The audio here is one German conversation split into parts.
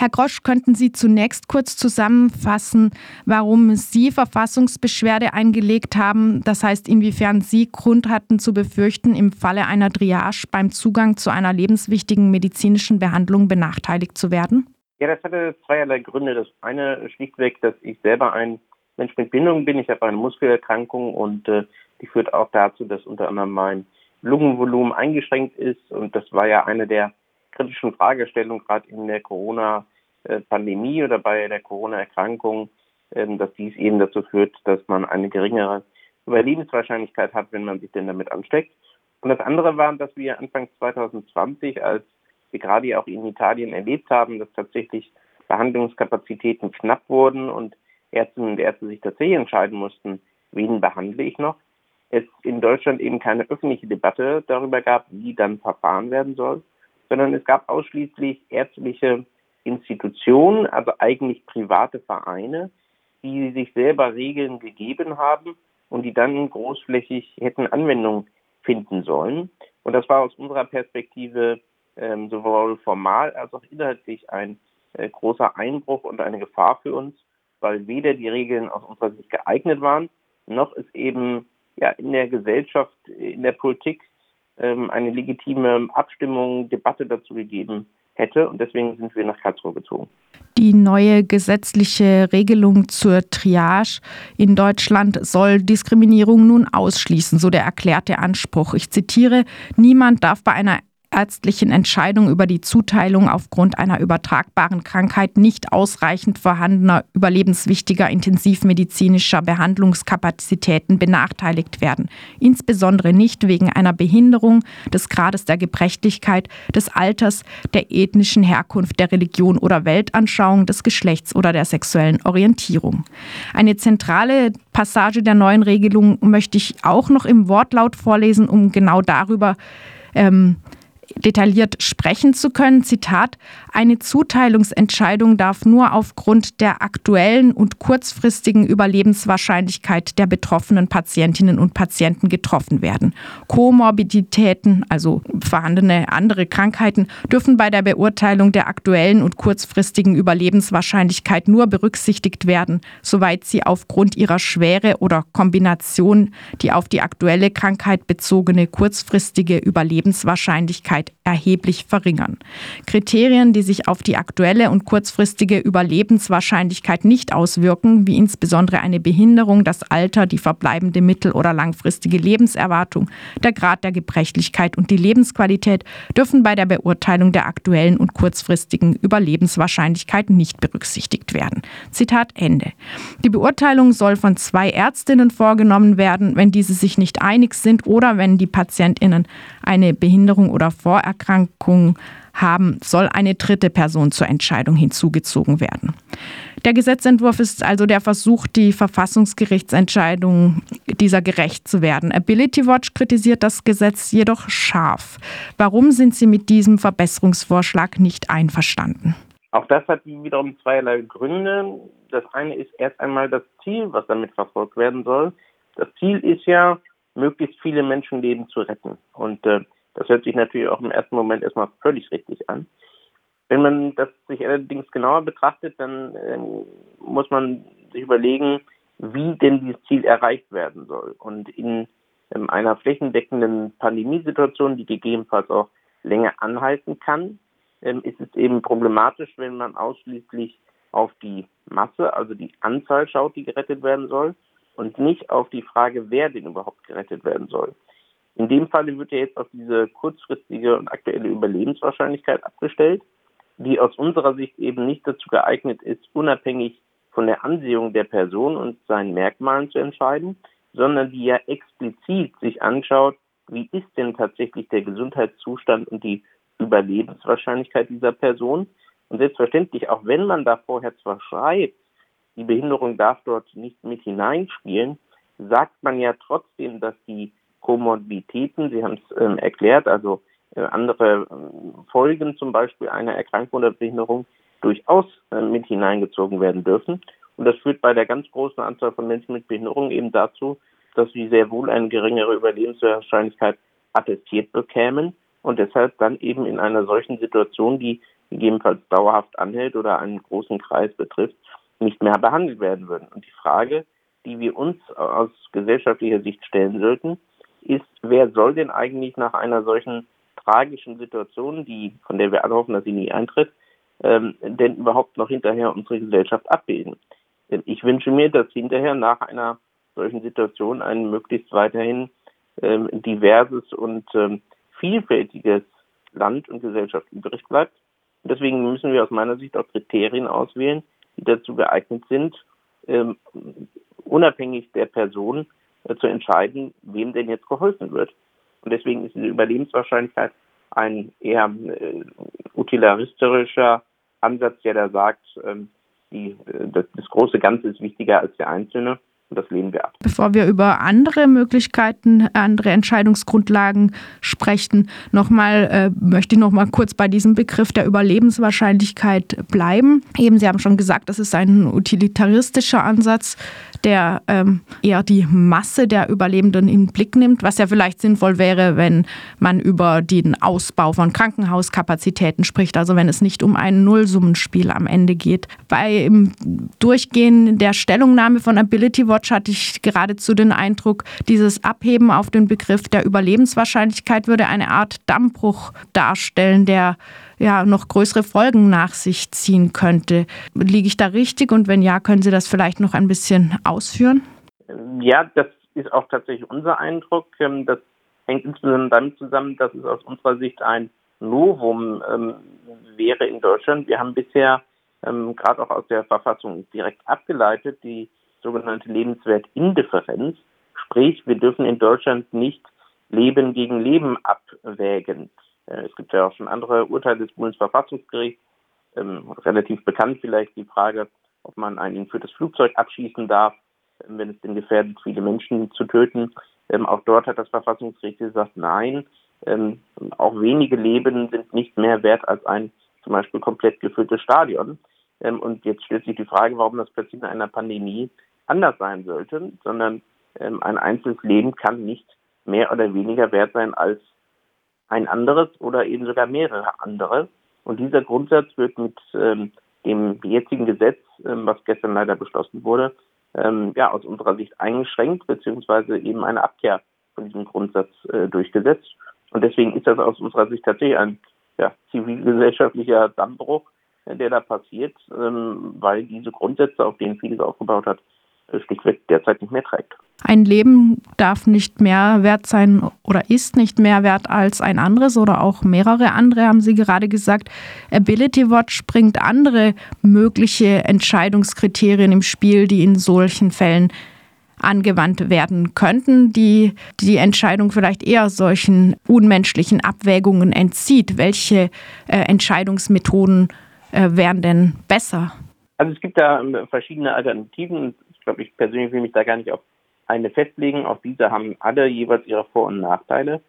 Herr Grosch, könnten Sie zunächst kurz zusammenfassen, warum Sie Verfassungsbeschwerde eingelegt haben? Das heißt, inwiefern Sie Grund hatten zu befürchten, im Falle einer Triage beim Zugang zu einer lebenswichtigen medizinischen Behandlung benachteiligt zu werden? Ja, das hatte zweierlei Gründe. Das eine schlichtweg, dass ich selber ein Mensch mit Bindung bin. Ich habe eine Muskelerkrankung und äh, die führt auch dazu, dass unter anderem mein Lungenvolumen eingeschränkt ist. Und das war ja eine der kritischen Fragestellungen, gerade in der Corona-Pandemie oder bei der Corona-Erkrankung, ähm, dass dies eben dazu führt, dass man eine geringere Überlebenswahrscheinlichkeit hat, wenn man sich denn damit ansteckt. Und das andere war, dass wir Anfang 2020, als wir gerade auch in Italien erlebt haben, dass tatsächlich Behandlungskapazitäten knapp wurden und Ärztinnen und Ärzte sich tatsächlich entscheiden mussten, wen behandle ich noch, es in Deutschland eben keine öffentliche Debatte darüber gab, wie dann verfahren werden soll, sondern es gab ausschließlich ärztliche Institutionen, also eigentlich private Vereine, die sich selber Regeln gegeben haben und die dann großflächig hätten Anwendung finden sollen. Und das war aus unserer Perspektive ähm, sowohl formal als auch inhaltlich ein äh, großer Einbruch und eine Gefahr für uns, weil weder die Regeln aus unserer Sicht geeignet waren, noch es eben ja in der Gesellschaft, in der Politik ähm, eine legitime Abstimmung, Debatte dazu gegeben hätte. Und deswegen sind wir nach Karlsruhe gezogen. Die neue gesetzliche Regelung zur Triage in Deutschland soll Diskriminierung nun ausschließen, so der erklärte Anspruch. Ich zitiere, niemand darf bei einer ärztlichen Entscheidung über die Zuteilung aufgrund einer übertragbaren Krankheit nicht ausreichend vorhandener überlebenswichtiger intensivmedizinischer Behandlungskapazitäten benachteiligt werden, insbesondere nicht wegen einer Behinderung des Grades der Gebrechlichkeit, des Alters, der ethnischen Herkunft, der Religion oder Weltanschauung, des Geschlechts oder der sexuellen Orientierung. Eine zentrale Passage der neuen Regelung möchte ich auch noch im Wortlaut vorlesen, um genau darüber ähm, detailliert sprechen zu können. Zitat, eine Zuteilungsentscheidung darf nur aufgrund der aktuellen und kurzfristigen Überlebenswahrscheinlichkeit der betroffenen Patientinnen und Patienten getroffen werden. Komorbiditäten, also vorhandene andere Krankheiten, dürfen bei der Beurteilung der aktuellen und kurzfristigen Überlebenswahrscheinlichkeit nur berücksichtigt werden, soweit sie aufgrund ihrer Schwere oder Kombination die auf die aktuelle Krankheit bezogene kurzfristige Überlebenswahrscheinlichkeit erheblich verringern. Kriterien, die sich auf die aktuelle und kurzfristige Überlebenswahrscheinlichkeit nicht auswirken, wie insbesondere eine Behinderung, das Alter, die verbleibende mittel- oder langfristige Lebenserwartung, der Grad der Gebrechlichkeit und die Lebensqualität, dürfen bei der Beurteilung der aktuellen und kurzfristigen Überlebenswahrscheinlichkeit nicht berücksichtigt werden. Zitat Ende. Die Beurteilung soll von zwei Ärztinnen vorgenommen werden, wenn diese sich nicht einig sind oder wenn die Patientinnen eine Behinderung oder Vorerkrankung haben, soll eine dritte Person zur Entscheidung hinzugezogen werden. Der Gesetzentwurf ist also der Versuch, die Verfassungsgerichtsentscheidung dieser gerecht zu werden. Ability Watch kritisiert das Gesetz jedoch scharf. Warum sind Sie mit diesem Verbesserungsvorschlag nicht einverstanden? Auch das hat wiederum zweierlei Gründe. Das eine ist erst einmal das Ziel, was damit verfolgt werden soll. Das Ziel ist ja, möglichst viele Menschenleben zu retten. Und äh, das hört sich natürlich auch im ersten Moment erstmal völlig richtig an. Wenn man das sich allerdings genauer betrachtet, dann äh, muss man sich überlegen, wie denn dieses Ziel erreicht werden soll. Und in ähm, einer flächendeckenden Pandemiesituation, die gegebenenfalls auch länger anhalten kann, ähm, ist es eben problematisch, wenn man ausschließlich auf die Masse, also die Anzahl schaut, die gerettet werden soll, und nicht auf die Frage, wer denn überhaupt gerettet werden soll. In dem Falle wird ja jetzt auf diese kurzfristige und aktuelle Überlebenswahrscheinlichkeit abgestellt, die aus unserer Sicht eben nicht dazu geeignet ist, unabhängig von der Ansehung der Person und seinen Merkmalen zu entscheiden, sondern die ja explizit sich anschaut, wie ist denn tatsächlich der Gesundheitszustand und die Überlebenswahrscheinlichkeit dieser Person. Und selbstverständlich, auch wenn man da vorher zwar schreibt, die Behinderung darf dort nicht mit hineinspielen, sagt man ja trotzdem, dass die Komorbiditäten, Sie haben es ähm, erklärt, also äh, andere äh, Folgen zum Beispiel einer Erkrankung oder Behinderung durchaus äh, mit hineingezogen werden dürfen. Und das führt bei der ganz großen Anzahl von Menschen mit Behinderung eben dazu, dass sie sehr wohl eine geringere Überlebenswahrscheinlichkeit attestiert bekämen und deshalb dann eben in einer solchen Situation, die gegebenenfalls dauerhaft anhält oder einen großen Kreis betrifft, nicht mehr behandelt werden würden. Und die Frage, die wir uns aus gesellschaftlicher Sicht stellen sollten, ist, wer soll denn eigentlich nach einer solchen tragischen Situation, die, von der wir alle hoffen, dass sie nie eintritt, ähm, denn überhaupt noch hinterher unsere Gesellschaft abbilden? Denn ich wünsche mir, dass hinterher nach einer solchen Situation ein möglichst weiterhin ähm, diverses und ähm, vielfältiges Land und Gesellschaft übrig bleibt. Und deswegen müssen wir aus meiner Sicht auch Kriterien auswählen, die dazu geeignet sind, ähm, unabhängig der Person äh, zu entscheiden, wem denn jetzt geholfen wird. Und deswegen ist diese Überlebenswahrscheinlichkeit ein eher äh, utilitaristischer Ansatz, der da sagt, ähm, die, äh, das, das große Ganze ist wichtiger als der Einzelne. Und das lehnen wir ab. Bevor wir über andere Möglichkeiten, andere Entscheidungsgrundlagen sprechen, nochmal, äh, möchte ich noch mal kurz bei diesem Begriff der Überlebenswahrscheinlichkeit bleiben. Eben, Sie haben schon gesagt, das ist ein utilitaristischer Ansatz der ähm, eher die Masse der Überlebenden in den Blick nimmt, was ja vielleicht sinnvoll wäre, wenn man über den Ausbau von Krankenhauskapazitäten spricht, also wenn es nicht um ein Nullsummenspiel am Ende geht. Bei Durchgehen der Stellungnahme von Ability Watch hatte ich geradezu den Eindruck, dieses Abheben auf den Begriff der Überlebenswahrscheinlichkeit würde eine Art Dammbruch darstellen, der ja noch größere Folgen nach sich ziehen könnte. Liege ich da richtig? Und wenn ja, können Sie das vielleicht noch ein bisschen ausführen? Ja, das ist auch tatsächlich unser Eindruck. Ähm, das hängt insbesondere damit zusammen, dass es aus unserer Sicht ein Novum ähm, wäre in Deutschland. Wir haben bisher ähm, gerade auch aus der Verfassung direkt abgeleitet die sogenannte Lebenswertindifferenz. Sprich, wir dürfen in Deutschland nicht Leben gegen Leben abwägen. Äh, es gibt ja auch schon andere Urteile des Bundesverfassungsgerichts, ähm, relativ bekannt vielleicht die Frage, ob man ein entführtes Flugzeug abschießen darf, ähm, wenn es denn gefährdet, viele Menschen zu töten. Ähm, auch dort hat das Verfassungsgericht gesagt, nein, ähm, auch wenige Leben sind nicht mehr wert als ein zum Beispiel komplett gefülltes Stadion. Ähm, und jetzt stellt sich die Frage, warum das plötzlich in einer Pandemie anders sein sollte, sondern ähm, ein einzelnes Leben kann nicht mehr oder weniger wert sein als ein anderes oder eben sogar mehrere andere. Und dieser Grundsatz wird mit ähm, dem jetzigen Gesetz, ähm, was gestern leider beschlossen wurde, ähm, ja, aus unserer Sicht eingeschränkt, beziehungsweise eben eine Abkehr von diesem Grundsatz äh, durchgesetzt. Und deswegen ist das aus unserer Sicht tatsächlich ein ja, zivilgesellschaftlicher Dammbruch, äh, der da passiert, ähm, weil diese Grundsätze, auf denen vieles aufgebaut hat, schlichtweg derzeit nicht mehr trägt. Ein Leben darf nicht mehr wert sein oder ist nicht mehr wert als ein anderes oder auch mehrere andere, haben Sie gerade gesagt. Ability Watch bringt andere mögliche Entscheidungskriterien im Spiel, die in solchen Fällen angewandt werden könnten, die die Entscheidung vielleicht eher solchen unmenschlichen Abwägungen entzieht. Welche äh, Entscheidungsmethoden äh, wären denn besser? Also es gibt da ähm, verschiedene Alternativen glaube, ich persönlich will mich da gar nicht auf eine festlegen. Auch diese haben alle jeweils ihre Vor- und Nachteile.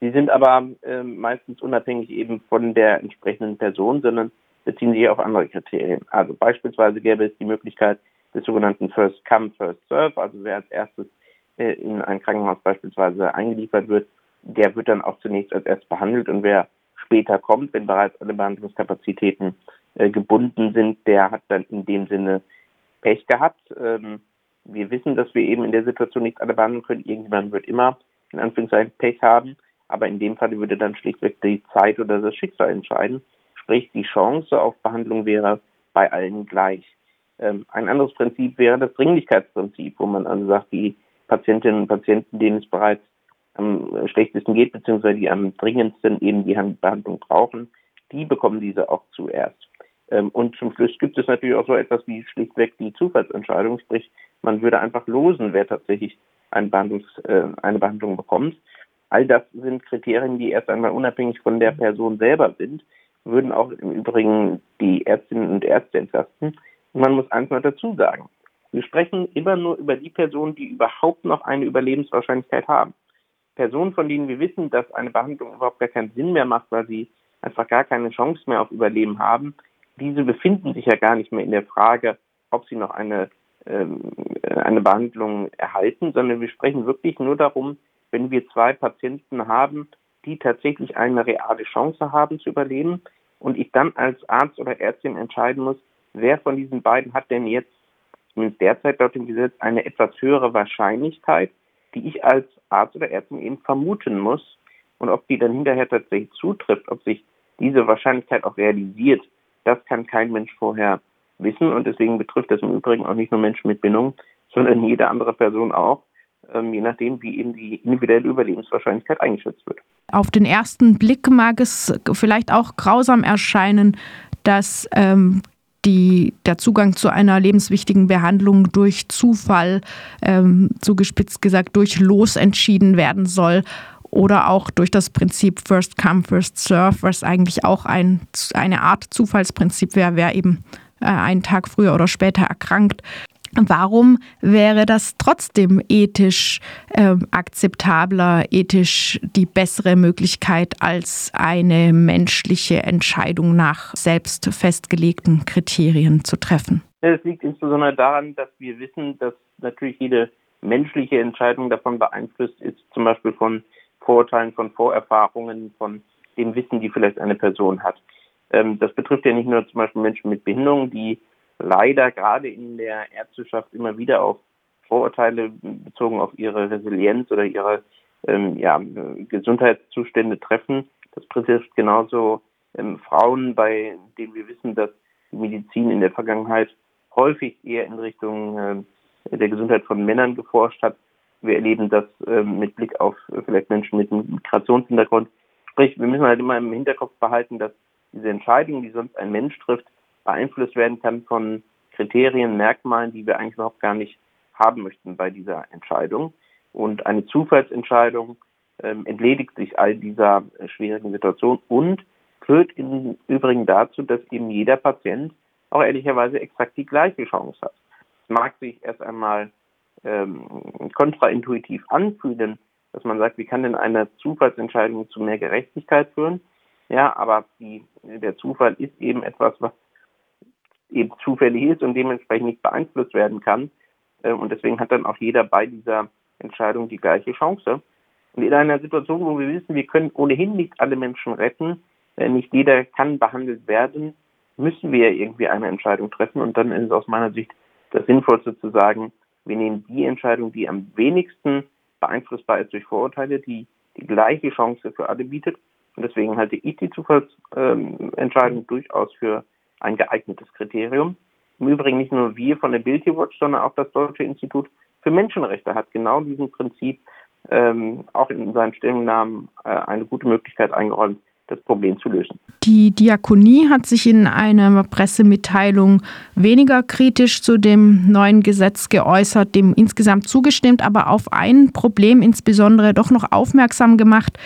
Sie sind aber äh, meistens unabhängig eben von der entsprechenden Person, sondern beziehen sich auf andere Kriterien. Also beispielsweise gäbe es die Möglichkeit des sogenannten First Come, First Serve, also wer als erstes äh, in ein Krankenhaus beispielsweise eingeliefert wird, der wird dann auch zunächst als erstes behandelt und wer später kommt, wenn bereits alle Behandlungskapazitäten äh, gebunden sind, der hat dann in dem Sinne Pech gehabt. Ähm, wir wissen, dass wir eben in der Situation nicht alle behandeln können. Irgendjemand wird immer in Anführungszeichen Pech haben, aber in dem Fall würde dann schlichtweg die Zeit oder das Schicksal entscheiden. Sprich, die Chance auf Behandlung wäre bei allen gleich. Ähm, ein anderes Prinzip wäre das Dringlichkeitsprinzip, wo man also sagt, die Patientinnen und Patienten, denen es bereits am schlechtesten geht, beziehungsweise die am dringendsten eben die Behandlung brauchen, die bekommen diese auch zuerst. Ähm, und zum Schluss gibt es natürlich auch so etwas wie schlichtweg die Zufallsentscheidung, sprich man würde einfach losen, wer tatsächlich eine, Behandlungs, äh, eine Behandlung bekommt. All das sind Kriterien, die erst einmal unabhängig von der Person selber sind, würden auch im Übrigen die Ärztinnen und Ärzte entlasten. Und man muss eins mal dazu sagen. Wir sprechen immer nur über die Personen, die überhaupt noch eine Überlebenswahrscheinlichkeit haben. Personen, von denen wir wissen, dass eine Behandlung überhaupt gar keinen Sinn mehr macht, weil sie einfach gar keine Chance mehr auf Überleben haben, diese befinden sich ja gar nicht mehr in der Frage, ob sie noch eine, ähm, eine Behandlung erhalten, sondern wir sprechen wirklich nur darum, wenn wir zwei Patienten haben, die tatsächlich eine reale Chance haben zu überleben, und ich dann als Arzt oder Ärztin entscheiden muss, wer von diesen beiden hat denn jetzt, zumindest derzeit laut dem Gesetz, eine etwas höhere Wahrscheinlichkeit, die ich als Arzt oder Ärztin eben vermuten muss. Und ob die dann hinterher tatsächlich zutrifft, ob sich diese Wahrscheinlichkeit auch realisiert, das kann kein Mensch vorher wissen. Und deswegen betrifft das im Übrigen auch nicht nur Menschen mit Bindung, sondern jede andere Person auch, ähm, je nachdem, wie eben die individuelle Überlebenswahrscheinlichkeit eingeschätzt wird. Auf den ersten Blick mag es vielleicht auch grausam erscheinen, dass ähm, die, der Zugang zu einer lebenswichtigen Behandlung durch Zufall, ähm, zugespitzt gesagt, durch Los entschieden werden soll oder auch durch das Prinzip First Come, First Serve, was eigentlich auch ein, eine Art Zufallsprinzip wäre, wer eben äh, einen Tag früher oder später erkrankt. Warum wäre das trotzdem ethisch äh, akzeptabler, ethisch die bessere Möglichkeit als eine menschliche Entscheidung nach selbst festgelegten Kriterien zu treffen? Es liegt insbesondere daran, dass wir wissen, dass natürlich jede menschliche Entscheidung davon beeinflusst ist, zum Beispiel von Vorurteilen, von Vorerfahrungen, von dem Wissen, die vielleicht eine Person hat. Ähm, das betrifft ja nicht nur zum Beispiel Menschen mit Behinderung, die leider gerade in der Ärzteschaft immer wieder auf Vorurteile bezogen auf ihre Resilienz oder ihre ähm, ja, Gesundheitszustände treffen. Das betrifft genauso ähm, Frauen, bei denen wir wissen, dass die Medizin in der Vergangenheit häufig eher in Richtung äh, der Gesundheit von Männern geforscht hat. Wir erleben das äh, mit Blick auf vielleicht Menschen mit Migrationshintergrund. Sprich, wir müssen halt immer im Hinterkopf behalten, dass diese Entscheidung, die sonst ein Mensch trifft, beeinflusst werden kann von Kriterien, Merkmalen, die wir eigentlich überhaupt gar nicht haben möchten bei dieser Entscheidung. Und eine Zufallsentscheidung ähm, entledigt sich all dieser äh, schwierigen Situation und führt im Übrigen dazu, dass eben jeder Patient auch ehrlicherweise exakt die gleiche Chance hat. Es mag sich erst einmal ähm, kontraintuitiv anfühlen, dass man sagt, wie kann denn eine Zufallsentscheidung zu mehr Gerechtigkeit führen? Ja, aber die, der Zufall ist eben etwas, was eben zufällig ist und dementsprechend nicht beeinflusst werden kann. Äh, und deswegen hat dann auch jeder bei dieser Entscheidung die gleiche Chance. Und in einer Situation, wo wir wissen, wir können ohnehin nicht alle Menschen retten, äh, nicht jeder kann behandelt werden, müssen wir irgendwie eine Entscheidung treffen. Und dann ist es aus meiner Sicht das Sinnvollste zu sagen, wir nehmen die Entscheidung, die am wenigsten beeinflussbar ist durch Vorurteile, die die gleiche Chance für alle bietet. Und deswegen halte ich die Zufallsentscheidung durchaus für ein geeignetes Kriterium. Im Übrigen nicht nur wir von der Guilty Watch, sondern auch das Deutsche Institut für Menschenrechte hat genau diesem Prinzip ähm, auch in seinen Stellungnahmen äh, eine gute Möglichkeit eingeräumt, das Problem zu lösen. Die Diakonie hat sich in einer Pressemitteilung weniger kritisch zu dem neuen Gesetz geäußert, dem insgesamt zugestimmt, aber auf ein Problem insbesondere doch noch aufmerksam gemacht,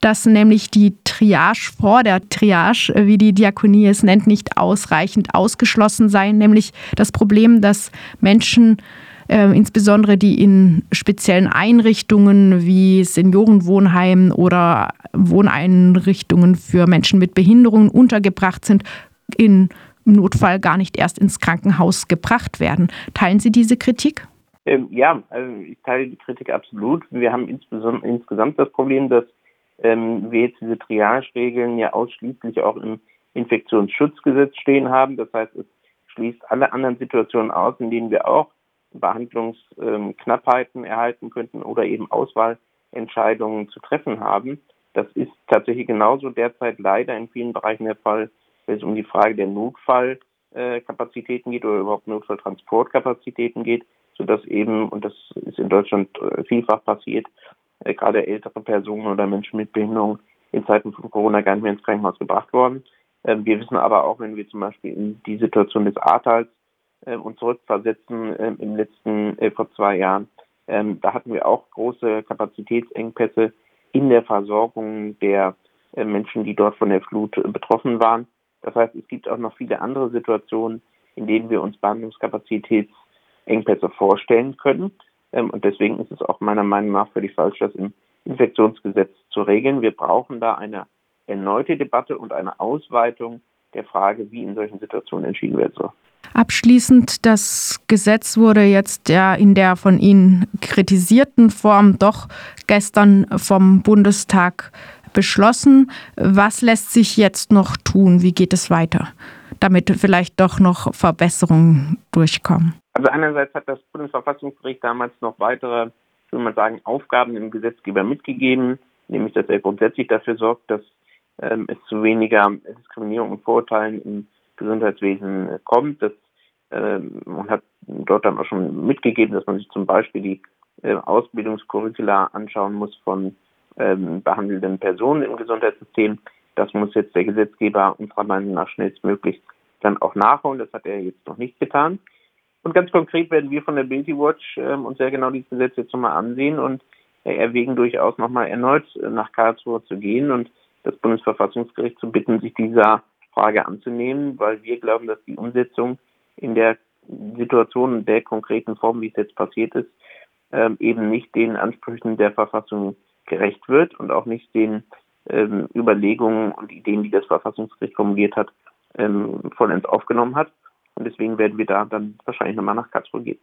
dass nämlich die Triage vor der Triage, wie die Diakonie es nennt, nicht ausreichend ausgeschlossen sei, nämlich das Problem, dass Menschen äh, insbesondere die in speziellen Einrichtungen wie Seniorenwohnheimen oder Wohneinrichtungen für Menschen mit Behinderungen untergebracht sind, in, im Notfall gar nicht erst ins Krankenhaus gebracht werden. Teilen Sie diese Kritik? Ähm, ja, also ich teile die Kritik absolut. Wir haben insgesamt das Problem, dass ähm, wir jetzt diese Triage-Regeln ja ausschließlich auch im Infektionsschutzgesetz stehen haben. Das heißt, es schließt alle anderen Situationen aus, in denen wir auch Behandlungsknappheiten erhalten könnten oder eben Auswahlentscheidungen zu treffen haben. Das ist tatsächlich genauso derzeit leider in vielen Bereichen der Fall, wenn es um die Frage der Notfallkapazitäten geht oder überhaupt Notfalltransportkapazitäten geht, sodass eben, und das ist in Deutschland äh, vielfach passiert, äh, gerade ältere Personen oder Menschen mit Behinderung in Zeiten von Corona gar nicht mehr ins Krankenhaus gebracht worden. Ähm, wir wissen aber auch, wenn wir zum Beispiel in die Situation des Ahrtals äh, uns zurückversetzen äh, im letzten, äh, vor zwei Jahren. Ähm, da hatten wir auch große Kapazitätsengpässe in der Versorgung der äh, Menschen, die dort von der Flut äh, betroffen waren. Das heißt, es gibt auch noch viele andere Situationen, in denen wir uns Behandlungskapazitätsengpässe vorstellen können. Ähm, und deswegen ist es auch meiner Meinung nach völlig falsch, das im Infektionsgesetz zu regeln. Wir brauchen da eine erneute Debatte und eine Ausweitung der Frage, wie in solchen Situationen entschieden werden soll. Abschließend, das Gesetz wurde jetzt ja in der von Ihnen kritisierten Form doch gestern vom Bundestag beschlossen. Was lässt sich jetzt noch tun? Wie geht es weiter, damit vielleicht doch noch Verbesserungen durchkommen? Also einerseits hat das Bundesverfassungsgericht damals noch weitere, würde mal sagen, Aufgaben dem Gesetzgeber mitgegeben, nämlich dass er grundsätzlich dafür sorgt, dass ähm, es zu weniger Diskriminierung und Vorurteilen im Gesundheitswesen kommt. Das, ähm, man hat dort dann auch schon mitgegeben, dass man sich zum Beispiel die äh, Ausbildungskurricula anschauen muss von ähm, behandelnden Personen im Gesundheitssystem. Das muss jetzt der Gesetzgeber unserer Meinung nach schnellstmöglich dann auch nachholen. Das hat er jetzt noch nicht getan. Und ganz konkret werden wir von der Bildy Watch äh, uns sehr genau dieses Gesetz jetzt nochmal ansehen und äh, erwägen durchaus nochmal erneut äh, nach Karlsruhe zu gehen und das Bundesverfassungsgericht zu bitten, sich dieser Frage anzunehmen, weil wir glauben, dass die Umsetzung in der Situation, der konkreten Form, wie es jetzt passiert ist, ähm, eben nicht den Ansprüchen der Verfassung gerecht wird und auch nicht den ähm, Überlegungen und Ideen, die das Verfassungsgericht formuliert hat, ähm, vollends aufgenommen hat. Und deswegen werden wir da dann wahrscheinlich nochmal nach Karlsruhe gehen.